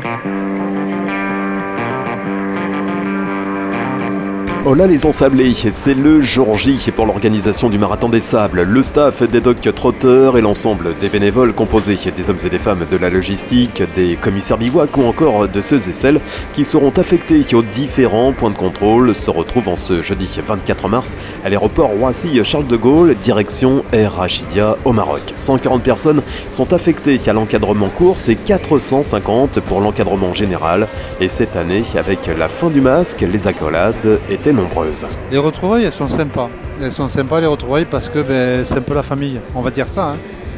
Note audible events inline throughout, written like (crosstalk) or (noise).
Thank you. Oh là les ensablés, c'est le jour J pour l'organisation du Marathon des Sables. Le staff des docks trotteurs et l'ensemble des bénévoles composés des hommes et des femmes de la logistique, des commissaires bivouac ou encore de ceux et celles qui seront affectés aux différents points de contrôle se retrouvent en ce jeudi 24 mars à l'aéroport Roissy-Charles de Gaulle, direction Air au Maroc. 140 personnes sont affectées à l'encadrement course et 450 pour l'encadrement général. Et cette année, avec la fin du masque, les accolades étaient nombreuses. Les retrouvailles, elles sont sympas. Elles sont sympas les retrouvailles parce que ben, c'est un peu la famille. On va dire ça. Hein.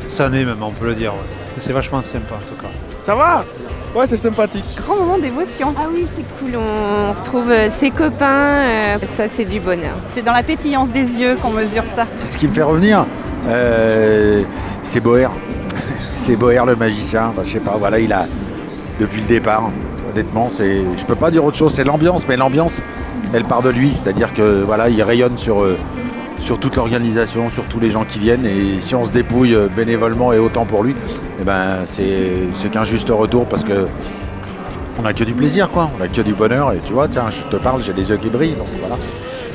Ça année même, on peut le dire. C'est vachement sympa en tout cas. Ça va? Ouais, c'est sympathique. Grand moment d'émotion. Ah oui, c'est cool. On retrouve euh, ses copains. Euh, ça, c'est du bonheur. C'est dans la pétillance des yeux qu'on mesure ça. Ce qui me fait revenir, euh, c'est Boer. (laughs) c'est Boer le magicien. je sais pas, voilà, il a, depuis le départ, honnêtement, c'est, je peux pas dire autre chose. C'est l'ambiance, mais l'ambiance, elle part de lui. C'est-à-dire que voilà, il rayonne sur, euh, sur toute l'organisation, sur tous les gens qui viennent. Et si on se dépouille euh, bénévolement et autant pour lui, eh ben, c'est qu'un juste retour parce que on n'a que du plaisir, quoi. On n'a que du bonheur. Et tu vois, tiens, je te parle, j'ai les yeux qui brillent. Donc voilà.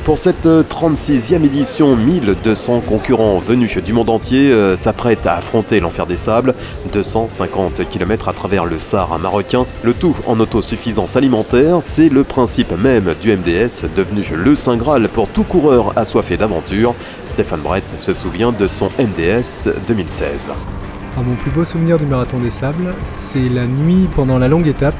Pour cette 36e édition, 1200 concurrents venus du monde entier euh, s'apprêtent à affronter l'enfer des sables, 250 km à travers le Sahara marocain, le tout en autosuffisance alimentaire, c'est le principe même du MDS devenu le Saint Graal pour tout coureur assoiffé d'aventure. Stéphane Brett se souvient de son MDS 2016. Ah, mon plus beau souvenir du marathon des sables, c'est la nuit pendant la longue étape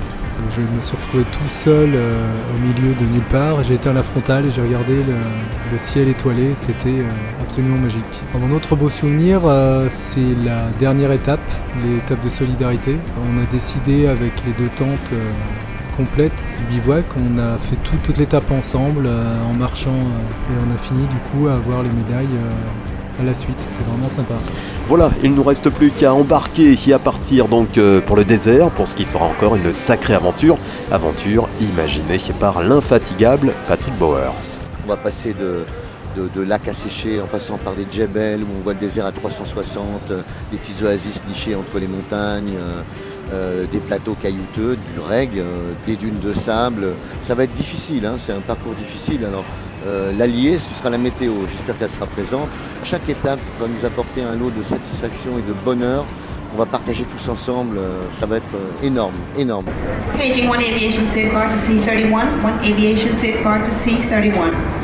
je me suis retrouvé tout seul euh, au milieu de nulle part. J'ai éteint la frontale et j'ai regardé le, ciel étoilé. C'était euh, absolument magique. mon autre beau souvenir, euh, c'est la dernière étape, l'étape de solidarité. On a décidé avec les deux tentes complètes du bivouac, on a fait toute l'étape ensemble en marchant et on a fini du coup à avoir les médailles à la suite. C'était vraiment sympa. Voilà, il ne nous reste plus qu'à embarquer et à partir donc euh, pour le désert, pour ce qui sera encore une sacrée aventure. Aventure imaginée par l'infatigable Patrick Bauer. On va passer de, de, lacs asséchés en passant par des djebels où on voit le désert à 360, euh, des petits oasis nichés entre les montagnes. Euh, des plateaux caillouteux, du reg, des dunes de sable. Ça va être difficile, hein, c'est un parcours difficile. Alors euh, l'allié, ce sera la météo. J'espère qu'elle sera présente. Chaque étape va nous apporter un lot de satisfaction et de bonheur. On va partager tous ensemble. Euh, ça va être euh, énorme, énorme. Paging one aviation safe to C31. One aviation safe to C31.